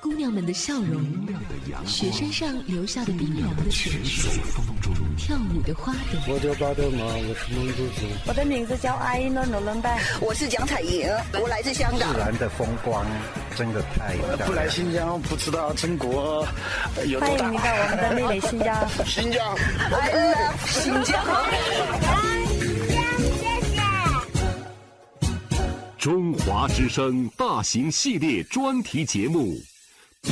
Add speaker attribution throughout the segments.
Speaker 1: 姑娘们的笑容，雪山上留下的冰凉的泉水，跳舞的花朵。
Speaker 2: 我叫巴德玛，我是蒙古族。
Speaker 3: 我的名字叫阿依诺诺伦拜，
Speaker 4: 我是蒋彩莹，我来自香港。
Speaker 2: 自然的风光真的太漂亮。
Speaker 5: 不来新疆不知道中国有多大。
Speaker 3: 欢迎你到我们的美丽新疆。
Speaker 5: 新疆
Speaker 4: ，I love 新疆。
Speaker 6: 中华之声大型系列专题节目。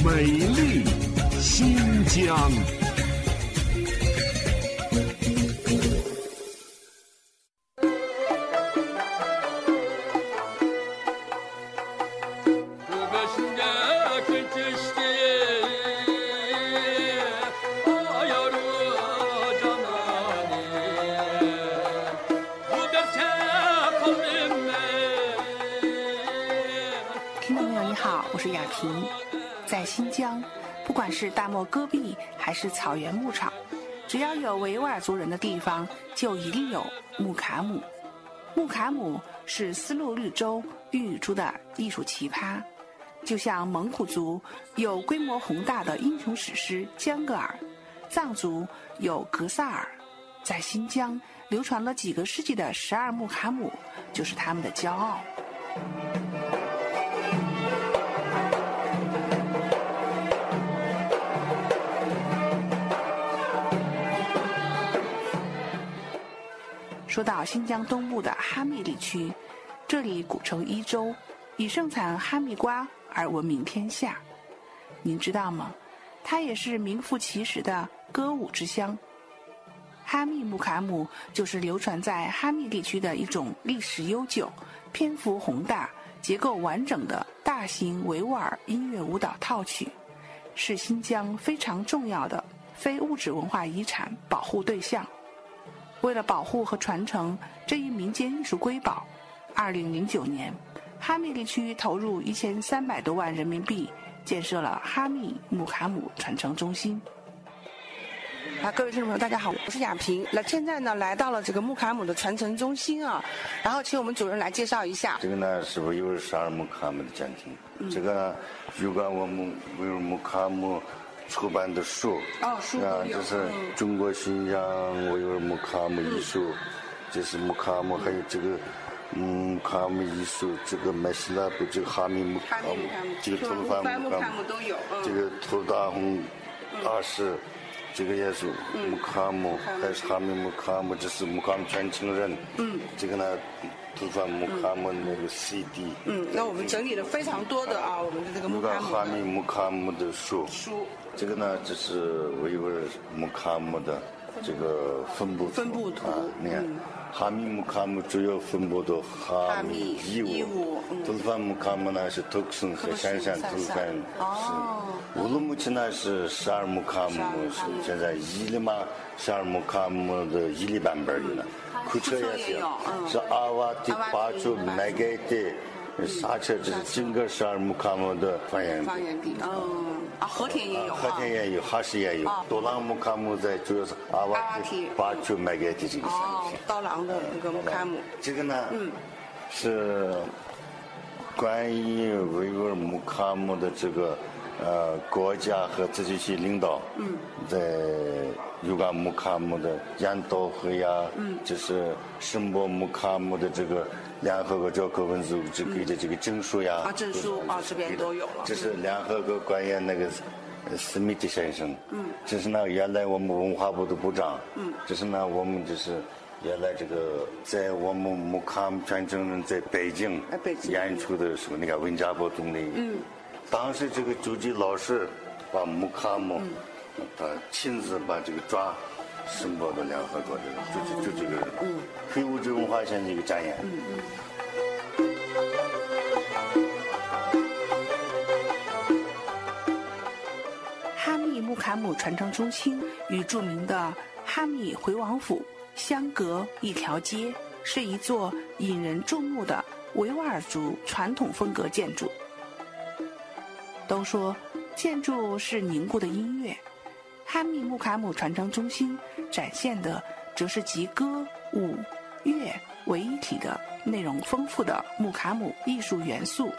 Speaker 6: 美丽新疆。
Speaker 7: 听众朋友，你好，我是雅萍。在新疆，不管是大漠戈壁还是草原牧场，只要有维吾尔族人的地方，就一定有木卡姆。木卡姆是丝路绿洲孕育出的艺术奇葩，就像蒙古族有规模宏大的英雄史诗《江格尔》，藏族有格萨尔，在新疆流传了几个世纪的十二木卡姆就是他们的骄傲。说到新疆东部的哈密地区，这里古称伊州，以盛产哈密瓜而闻名天下。您知道吗？它也是名副其实的歌舞之乡。哈密木卡姆就是流传在哈密地区的一种历史悠久、篇幅宏大、结构完整的大型维吾尔音乐舞蹈套曲，是新疆非常重要的非物质文化遗产保护对象。为了保护和传承这一民间艺术瑰宝，二零零九年，哈密地区投入一千三百多万人民币建设了哈密木卡姆传承中心。啊，各位听众朋友，大家好，我是亚萍。那现在呢，来到了这个木卡姆的传承中心啊，然后请我们主任来介绍一下。
Speaker 8: 这个呢，是维吾尔十二木卡姆的家庭。嗯、这个有关我们维吾尔木卡姆。出版的书，
Speaker 7: 啊，
Speaker 8: 这是中国新疆维吾尔木卡姆艺术，这是木卡姆，还有这个木卡姆艺术，这个麦西拉布，这个哈密木卡姆，这个吐鲁番木卡姆
Speaker 7: 都有，
Speaker 8: 这个图大红大师，这个也是木卡姆，还是哈密木卡姆，这是木卡姆传承人，嗯，这个呢。吐鲁番木卡姆那个 CD，
Speaker 7: 嗯，那我们整理了非常多的啊，我们的这个木卡姆
Speaker 8: 哈密木卡姆的书，
Speaker 7: 书，
Speaker 8: 这个呢，就是维吾尔木卡姆的这个分布
Speaker 7: 分布图，
Speaker 8: 你看，哈密木卡姆主要分布到哈密义乌，吐鲁番木卡姆呢是特克和陕山吐鲁番是，乌鲁木齐呢是十二木卡姆，是现在伊犁嘛十二木卡姆的伊犁版本的。库车也是，是阿瓦蒂巴楚麦盖的刹车，这是整个十二木卡姆的方言。
Speaker 7: 方言地。嗯，啊，和田也有，
Speaker 8: 和田也有，哈市也有。多朗木卡姆在主要是阿瓦提巴楚麦盖的这个
Speaker 7: 哦，刀郎的那个木卡姆。
Speaker 8: 这个呢，嗯，是关于维吾尔木卡姆的这个呃国家和自治区领导，嗯，在。有关木卡姆的研讨会呀，嗯。就是申报木卡姆的这个联合国教科文组织给的这个证书呀，
Speaker 7: 啊，证书啊，这边都有了。
Speaker 8: 这是联合国官员那个斯密特先生，嗯，这是那原来我们文化部的部长，嗯，这是呢我们就是原来这个在我们木卡姆传承人在北京。演出的时候，那个温家宝总理，嗯，当时这个朱吉老师把木卡姆。他亲自把这个抓申报到联合国的，就就就这个非物质文化现的一个展演。
Speaker 7: 哈密木卡姆传承中心与著名的哈密回王府相隔一条街，是一座引人注目的维吾尔族传统风格建筑。都说建筑是凝固的音乐，哈密木卡姆传承中心展现的则是集歌舞乐为一体的内容丰富的木卡姆艺术元素。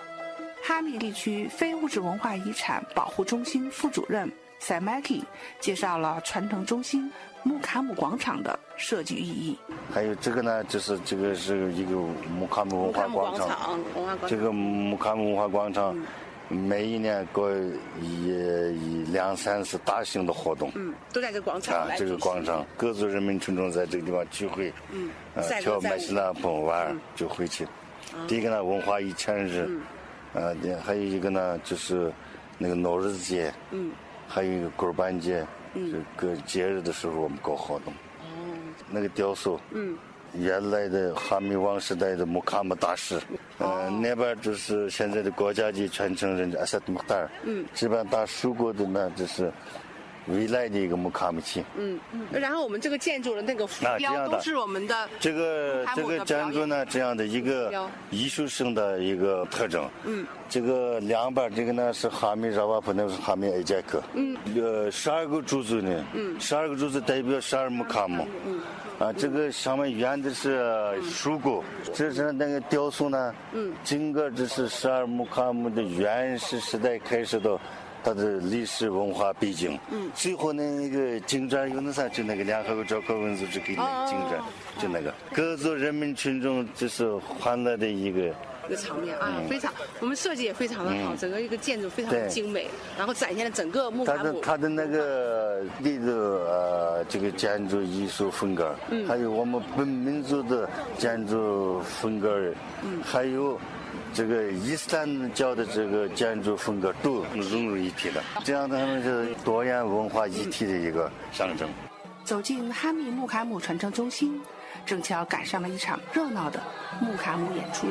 Speaker 7: 哈密地区非物质文化遗产保护中心副主任塞麦基介绍了传承中心木卡姆广场的设计寓意。
Speaker 8: 还有这个呢，就是这个是一个木卡姆文化广场。这个木卡姆文化广场，每一年搞一一两三次大型的活动。
Speaker 7: 嗯，都在这个广场
Speaker 8: 啊，这个广场，各族人民群众在这个地方聚会。嗯，跳麦西那蹦玩就回去。第一个呢，文化一千日。呃，还有一个呢，就是那个闹日子节，嗯，还有一个过板节，嗯，各节日的时候我们搞活动。哦，那个雕塑，嗯，原来的哈密王时代的木卡姆大师，呃，那边就是现在的国家级传承人阿萨姆达尔，嗯，这边打输过的呢，就是。未来的一个木卡姆器。
Speaker 7: 嗯嗯。然后我们这个建筑的那个浮标都是我们的。
Speaker 8: 这个这个建筑呢，这样的一个艺术性的一个特征。嗯。这个两边这个呢是哈密热瓦普，那是哈密艾杰克。嗯。呃，十二个柱子呢。嗯。十二个柱子代表十二木卡姆。嗯。啊，这个上面圆的是树骨，这是那个雕塑呢。嗯。整个这是十二木卡姆的原始时代开始的。它的历史文化背景，嗯，最后那个金砖有那啥，就那个联合国教科文组织给那个进展，就那个。各族人民群众就是欢乐的一个
Speaker 7: 一个场面啊，非常，我们设计也非常的好，整个一个建筑非常的精美，然后展现了整个木卡姆。
Speaker 8: 它的它的那个那个呃，这个建筑艺术风格，嗯，还有我们本民族的建筑风格，嗯，还有。这个伊斯兰教的这个建筑风格都融入一体的，这样他们是多元文化一体的一个象征。
Speaker 7: 走进哈密木卡姆传承中心，正巧赶上了一场热闹的木卡姆演出。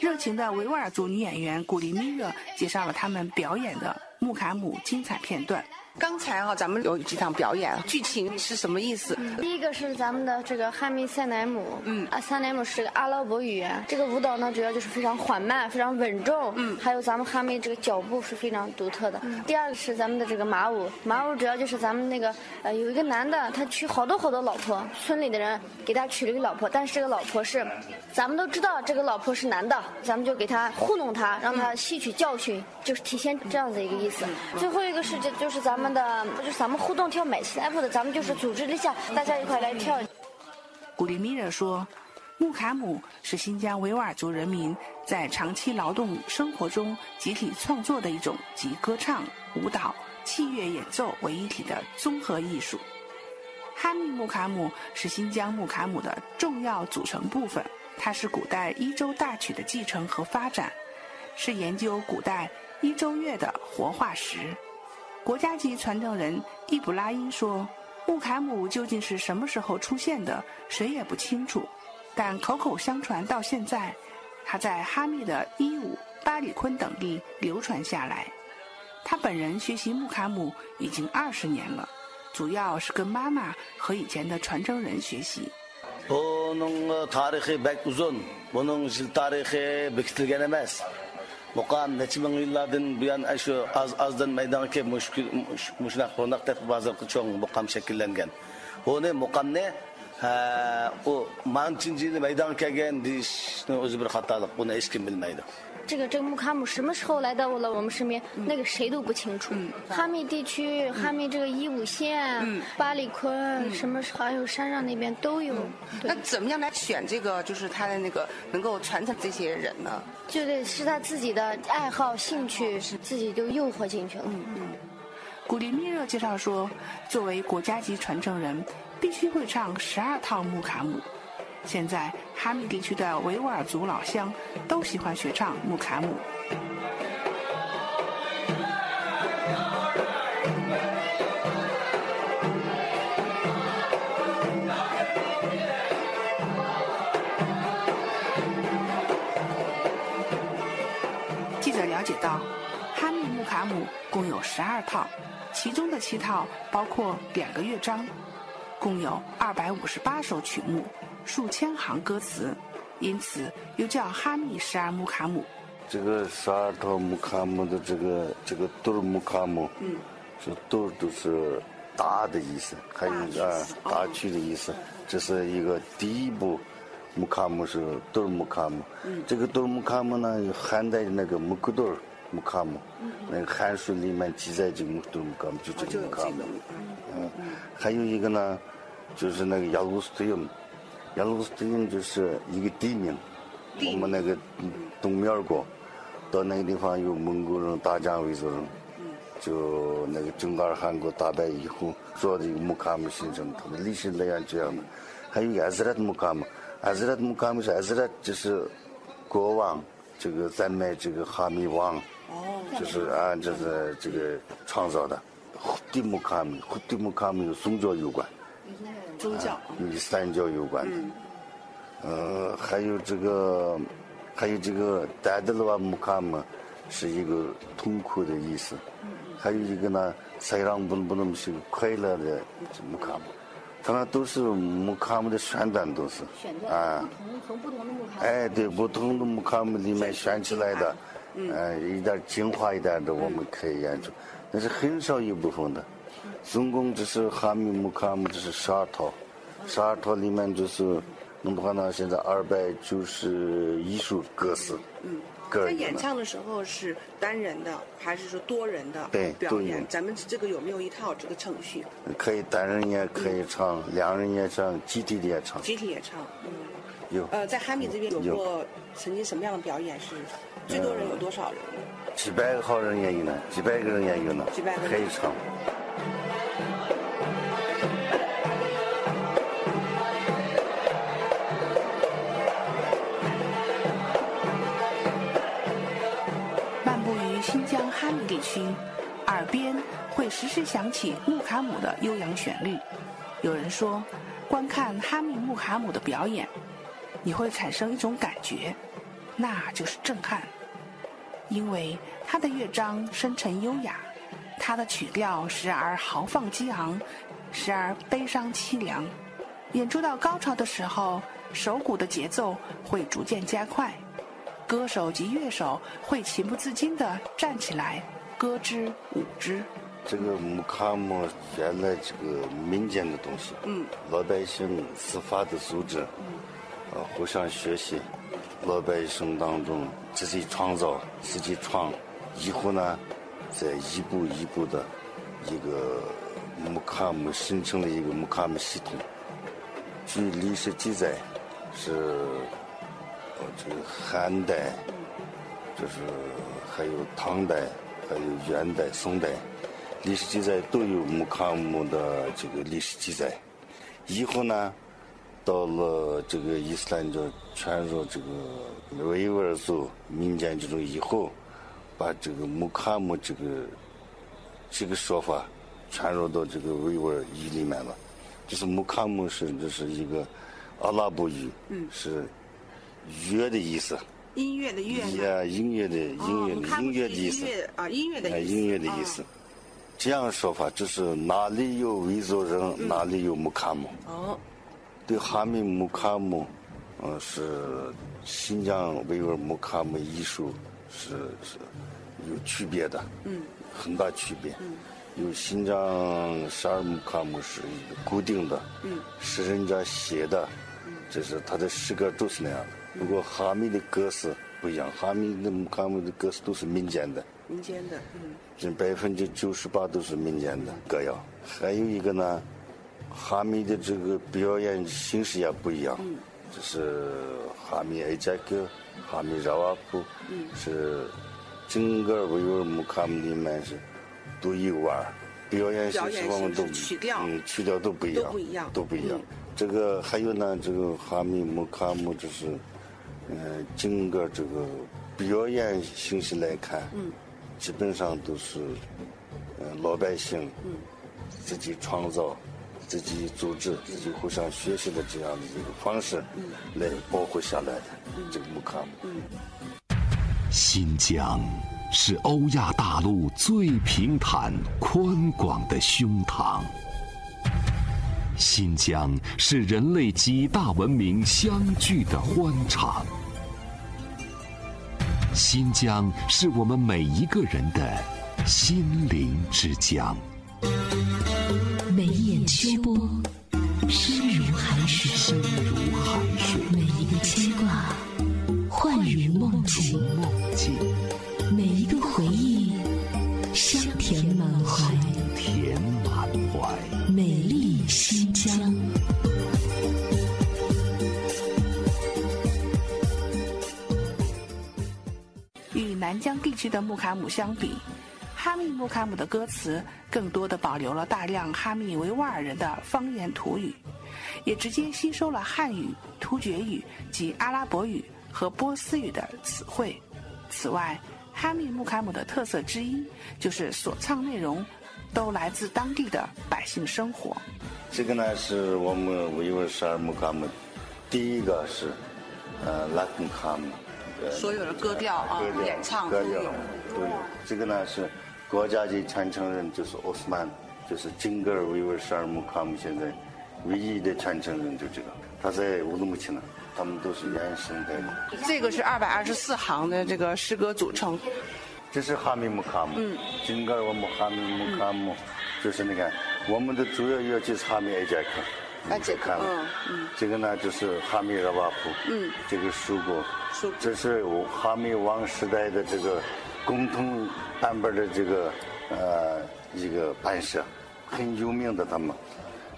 Speaker 7: 热情的维吾尔族女演员古丽米热介绍了他们表演的木卡姆精彩片段。刚才哈，咱们有几场表演，剧情是什么意思？
Speaker 9: 第一个是咱们的这个哈密塞乃姆，嗯，啊，塞乃姆是这个阿拉伯语言。这个舞蹈呢，主要就是非常缓慢，非常稳重，嗯，还有咱们哈密这个脚步是非常独特的。第二个是咱们的这个马舞，马舞主要就是咱们那个呃，有一个男的，他娶好多好多老婆，村里的人给他娶了一个老婆，但是这个老婆是，咱们都知道这个老婆是男的，咱们就给他糊弄他，让他吸取教训，就是体现这样子一个意思。最后一个是这就是咱们。们的就是咱们互动跳美西来的，咱们就是组织一下，大家一块来跳。
Speaker 7: 古丽米热说，木卡姆是新疆维吾尔族人民在长期劳动生活中集体创作的一种集歌唱、舞蹈、器乐演奏为一体的综合艺术。哈密木卡姆是新疆木卡姆的重要组成部分，它是古代伊州大曲的继承和发展，是研究古代伊州乐的活化石。国家级传承人伊卜拉因说：“木卡姆究竟是什么时候出现的，谁也不清楚。但口口相传到现在，他在哈密的伊武、巴里坤等地流传下来。他本人学习木卡姆已经二十年了，主要是跟妈妈和以前的传承人学习。”
Speaker 10: Muqam neçe min yıllardan bu yan şu az azdan meydandaki müşkül müşnak konakta bazı çok muqam şekillengen. Onu muqam ne? Ha, o mançıncı meydan kelgen diş özü bir hatalık. Bunu hiç kim bilmeydi.
Speaker 9: 这个这个木卡姆什么时候来到了我们身边？那个谁都不清楚。哈密地区，哈密这个伊武县、巴里坤，什么还有山上那边都有。
Speaker 7: 那怎么样来选这个？就是他的那个能够传承这些人呢？
Speaker 9: 就得是他自己的爱好、兴趣，是自己就诱惑进去了。嗯嗯。
Speaker 7: 古力密热介绍说，作为国家级传承人，必须会唱十二套木卡姆。现在哈密地区的维吾尔族老乡都喜欢学唱木卡姆。记者了解到哈密木卡姆共有十二套其中的七套包括两个乐章。共有二百五十八首曲目，数千行歌词，因此又叫哈密十二木卡姆。
Speaker 8: 这个十二套木卡姆的这个这个都是木卡姆，
Speaker 7: 嗯，
Speaker 8: 是都都是大的意思，还有啊大曲的意思。这是一个第一部木卡姆是都是木卡姆，
Speaker 7: 嗯。
Speaker 8: 这个都是木卡姆呢，有汉代的那个木库多尔木卡姆，那个汉书里面记载这个都是木卡姆，就这个木卡姆。嗯，还有一个呢，就是那个雅鲁斯特因，雅鲁斯特因就是一个地名，我们那个东面儿国，到那个地方有蒙古人、大将、维族人，就那个准噶尔汗国打败以后做的一个木卡姆形成，它的历史来源这样的。还有一个艾兹拉特木卡姆，阿兹拉特木卡姆是阿兹拉，就是国王，这个赞美这个哈密王，就是啊，就是这个创造的。胡地木卡姆，胡地木卡姆有宗教有关。
Speaker 7: 宗教。
Speaker 8: 与伊斯兰教有关的，呃，还有这个，还有这个达德勒瓦木卡姆，是一个痛苦的意思，还有一个呢，塞让不不能是快乐的木卡姆，他们都是木卡姆的选段都是，啊，
Speaker 9: 从不同的木卡姆。
Speaker 8: 哎，对，不同的木卡姆里面选起来的，呃，一点精华一点的我们可以演出，但是很少一部分的，总共就是哈密木卡姆，就是十二套，十二套里面就是，弄的话呢，现在二百九十一首歌词，
Speaker 11: 嗯，在演唱的时候是单人的还是说多人的
Speaker 8: 对
Speaker 11: 表演？咱们这个有没有一套这个程序？
Speaker 8: 可以单人也可以唱，两人也唱，集体的也唱，
Speaker 11: 集体也唱？嗯，
Speaker 8: 有
Speaker 11: 呃，在哈密这边有
Speaker 8: 有
Speaker 11: 过曾经什么样的表演是最多人有多少人？
Speaker 8: 几百个好人也有呢，几百个人也有呢，
Speaker 11: 几百个人
Speaker 8: 可以唱。
Speaker 7: 区，耳边会时时响起木卡姆的悠扬旋律。有人说，观看哈密木卡姆的表演，你会产生一种感觉，那就是震撼。因为他的乐章深沉优雅，他的曲调时而豪放激昂，时而悲伤凄凉。演出到高潮的时候，手鼓的节奏会逐渐加快，歌手及乐手会情不自禁地站起来，歌之舞之。
Speaker 8: 这个木卡姆原来这个民间的东西，
Speaker 11: 嗯，
Speaker 8: 老百姓自发的组织，呃，互相学习，老百姓当中自己创造、自己创，以后呢，再一步一步的一个木卡姆形成了一个木卡姆系统。据历史记载，是呃这个汉代，就是还有唐代，元代、宋代。历史记载都有木卡姆的这个历史记载。以后呢，到了这个伊斯兰教传入这个维吾尔族民间之中以后，把这个木卡姆这个这个说法传入到这个维吾尔语里面了。就是木卡姆是这是一个阿拉伯语，
Speaker 11: 嗯
Speaker 8: 是约的意思。
Speaker 11: 音乐的乐
Speaker 8: 音乐的音乐的音乐的意思
Speaker 11: 音。乐啊，音乐的
Speaker 8: 哎，
Speaker 11: 意思。
Speaker 8: 音乐的意思。这样说法就是哪里有维族人，哪里有木卡姆。
Speaker 11: 哦，
Speaker 8: 对哈密木卡姆，嗯、是新疆维吾尔木卡姆艺术是是有区别的，
Speaker 11: 嗯，
Speaker 8: 很大区别。
Speaker 11: 嗯，
Speaker 8: 有新疆十二木卡姆是一个固定的，
Speaker 11: 嗯，
Speaker 8: 是人家写的，这是他的诗歌都是那样的。不过哈密的歌词不一样，哈密的木卡姆的歌词都是民间的。
Speaker 11: 民间的，嗯，
Speaker 8: 这百分之九十八都是民间的歌谣。还有一个呢，哈密的这个表演形式也不一样，
Speaker 11: 嗯
Speaker 8: 这是哈密艾加克、哈密热瓦普，
Speaker 11: 嗯
Speaker 8: 是整个维吾尔木卡姆里面是独一无二。表演形式我们都嗯，曲调都不一样，
Speaker 11: 都不一样
Speaker 8: 都不一样。
Speaker 11: 嗯
Speaker 8: 这个还有呢，这个哈密木卡姆就是，呃，整个这个表演形式来看，
Speaker 11: 嗯，
Speaker 8: 基本上都是，呃，老百姓，
Speaker 11: 嗯，
Speaker 8: 自己创造、自己组织、自己互相学习的这样的一个方式，
Speaker 11: 嗯。
Speaker 8: 来保护下来的这个木卡姆。
Speaker 11: 嗯。
Speaker 6: 新疆是欧亚大陆最平坦宽广的胸膛。新疆是人类几大文明相聚的欢场。新疆是我们每一个人的心灵之疆。
Speaker 1: 每一眼秋波，深如海水；
Speaker 6: 深如海水。
Speaker 1: 每一个牵挂，幻如梦境；每一个回忆，香甜满怀。
Speaker 6: 甜满怀。
Speaker 1: 美丽新疆。
Speaker 7: 与南疆地区的木卡姆相比，哈密木卡姆的歌词更多的保留了大量哈密维吾尔人的方言土语，也直接吸收了汉语、突厥语及阿拉伯语和波斯语的词汇。此外，哈密木卡姆的特色之一就是所唱内容都来自当地的百姓生活。
Speaker 8: 这个呢是我们维吾尔十二木卡姆，第一个是呃拉木卡姆。
Speaker 11: 所有的歌调啊，演唱都有，
Speaker 8: 都有。这个呢是国家级传承人，就是奥斯曼，就是整个维吾尔十二木卡姆现在唯一的传承人就这个，他在乌鲁木齐呢，他们都是原生的。
Speaker 11: 这个是二百二十四行的这个诗歌组成。
Speaker 8: 这是哈密木卡姆，嗯，整个我们哈密木卡姆，就是你看，我们的主要乐器是哈密艾杰克。
Speaker 11: 艾杰克，
Speaker 8: 嗯嗯，这个呢就是哈密热瓦普，嗯，这个书国。这是哈密王时代的这个共同版本的这个呃一个版式，很有名的他们。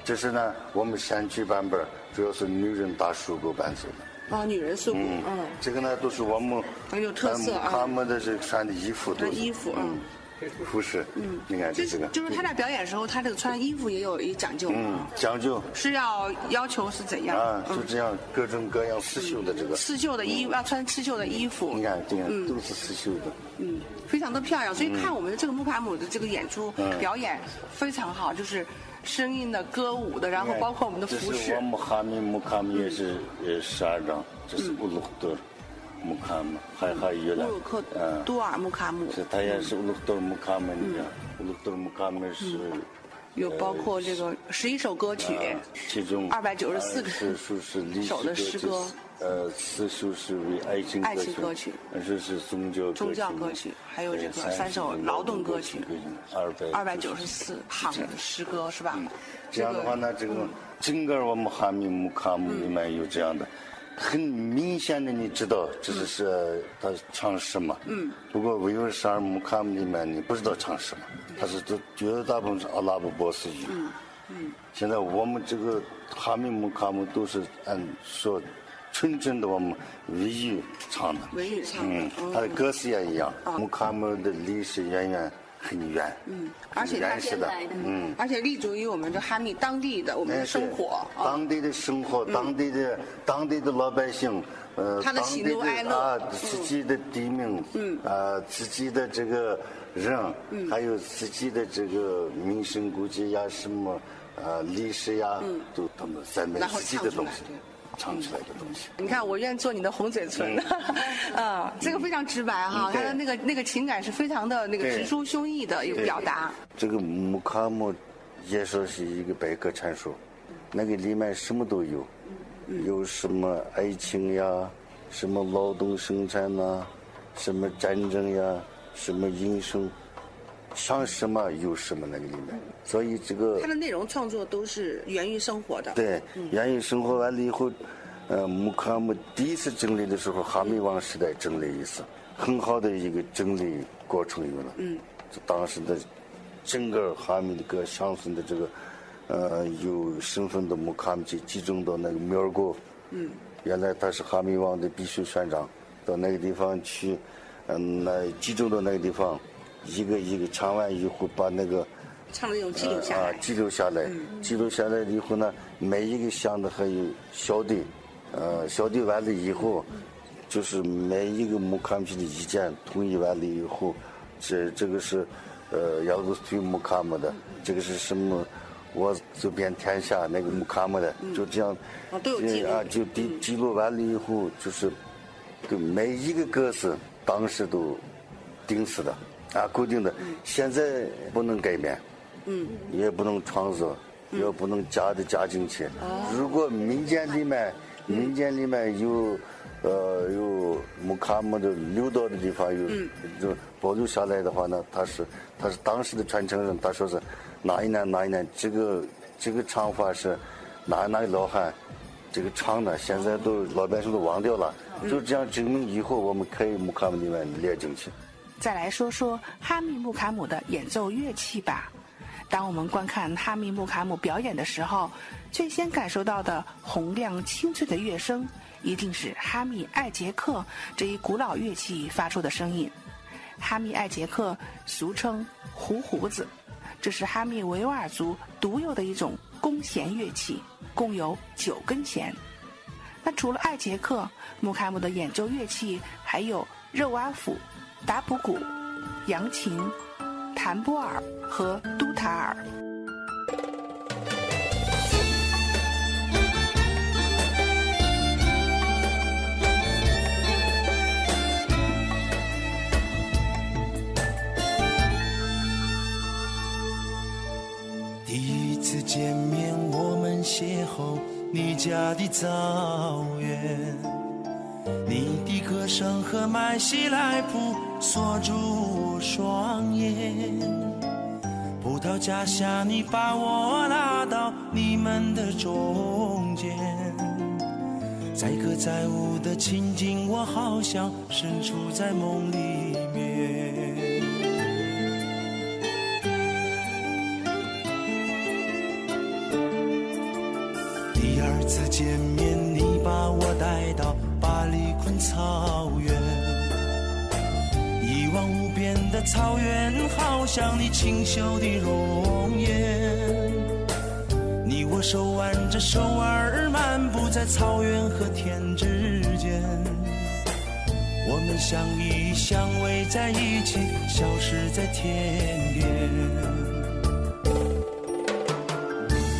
Speaker 8: 这是呢我们山区版本，主要是女人打书鼓伴奏的。
Speaker 11: 啊，女人书鼓，
Speaker 8: 嗯，这个呢都是我们
Speaker 11: 很有特色啊。
Speaker 8: 他们的这穿的衣服都
Speaker 11: 衣服，嗯。
Speaker 8: 服饰，嗯，你看这个，
Speaker 11: 就是他在表演的时候，他这个穿衣服也有一讲究，
Speaker 8: 嗯，讲究。
Speaker 11: 是要要求是怎样？
Speaker 8: 啊？就这样各种各样刺绣的这个。
Speaker 11: 刺绣的衣要穿刺绣的衣服，
Speaker 8: 你看这个都是刺绣的，
Speaker 11: 嗯，非常的漂亮。所以看我们的这个木卡姆的这个演出表演非常好，就是声音的、歌舞的，然后包括我们的服饰。
Speaker 8: 我们哈密木卡姆也是呃十二张，这是乌鲁多。木卡姆，还还有了，
Speaker 11: 嗯，多尔木卡姆，
Speaker 8: 是它也是乌鲁多尔木卡姆，你看，乌鲁多尔木卡姆是，
Speaker 11: 有包括这个十一首歌曲，
Speaker 8: 其中
Speaker 11: 二百九十四个首的诗歌，
Speaker 8: 呃，四首是为爱情
Speaker 11: 爱情歌曲，
Speaker 8: 这是宗教
Speaker 11: 宗教歌曲，还有这个三首劳动歌曲，
Speaker 8: 二百
Speaker 11: 二百九十四行诗歌是吧？
Speaker 8: 这样的话呢，这个整个我们哈密木卡姆里面有这样的。很明显的，你知道这是是他唱什么？嗯。不过维吾尔十二木卡姆里面，你不知道唱什么，他是这绝大部分是阿拉伯波斯语。嗯嗯。现在我们这个哈密木卡姆都是按说纯正的我们维语唱的。
Speaker 11: 维语唱的。
Speaker 8: 嗯。他的歌词也一样。木卡姆的历史渊源。很远，嗯，
Speaker 11: 而且
Speaker 8: 原始的，
Speaker 11: 嗯，而且立足于我们这哈密当地的我们的生活，
Speaker 8: 当地的生活，当地的当地的老百姓，
Speaker 11: 呃，他的喜怒哀乐
Speaker 8: 啊，自己的地名，嗯，啊，自己的这个人，嗯，还有自己的这个名胜古迹呀，什么啊历史呀，嗯，都他们三百自己的东西。唱出来的东西，
Speaker 11: 你看，我愿做你的红嘴唇，啊，这个非常直白哈，他的那个那个情感是非常的那个直抒胸臆的一个表达。
Speaker 8: 这个木卡姆也说是一个百科全书，那个里面什么都有，有什么爱情呀，什么劳动生产呐，什么战争呀，什么英雄。想什么有什么那个里面，所以这个
Speaker 11: 它的内容创作都是源于生活的。
Speaker 8: 对，源于生活完了以后，呃，木卡姆第一次整理的时候，哈密王时代整理一次，很好的一个整理过程有了。嗯，当时的整个哈密的各乡村的这个呃有身份的木卡姆就集中到那个苗国。嗯，原来他是哈密王的必须选长，到那个地方去，嗯，那集中到那个地方。一个一个唱完以后，把那个
Speaker 11: 唱的用记录下来，
Speaker 8: 记录下来，记录下来以后呢，每一个箱子还有小队，呃，小队完了以后，就是每一个木卡姆的意见统一完了以后，这这个是呃，要是对木卡姆的，这个是什么？我走遍天下那个木卡姆的，就这样，啊，就记记录完了以后，就是，对每一个歌词，当时都。定死的，啊，固定的。现在不能改变，嗯，也不能创作，也不能加的加进去。如果民间里面，民间里面有，呃，有木卡木的留到的地方有，就保留下来的话呢，他是他是当时的传承人，他说是哪一年哪一年这个这个唱法是哪哪个老汉这个唱的，现在都老百姓都忘掉了。就这样证明以后我们可以木卡姆里面列进去。
Speaker 7: 再来说说哈密木卡姆的演奏乐器吧。当我们观看哈密木卡姆表演的时候，最先感受到的洪亮清脆的乐声，一定是哈密艾杰克这一古老乐器发出的声音。哈密艾杰克俗称胡胡子，这是哈密维吾尔族独有的一种弓弦乐器，共有九根弦。那除了艾杰克，木卡姆的演奏乐器还有肉阿甫、达普鼓、扬琴、弹波尔和都塔尔。
Speaker 12: 第一次见面，我们邂逅你家的草原，你的歌声和麦西来普锁住我双眼。葡萄架下，你把我拉到你们的中间，载歌载舞的情景，我好像身处在梦里面。第二次见面，的草原，好像你清秀的容颜。你我手挽着手儿，漫步在草原和天之间。我们相依相偎在一起，消失在天边。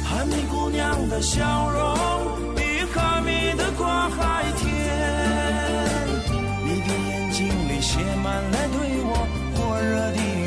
Speaker 12: 哈密姑娘的笑容比哈密的瓜还甜。你的眼睛里写满了对。热的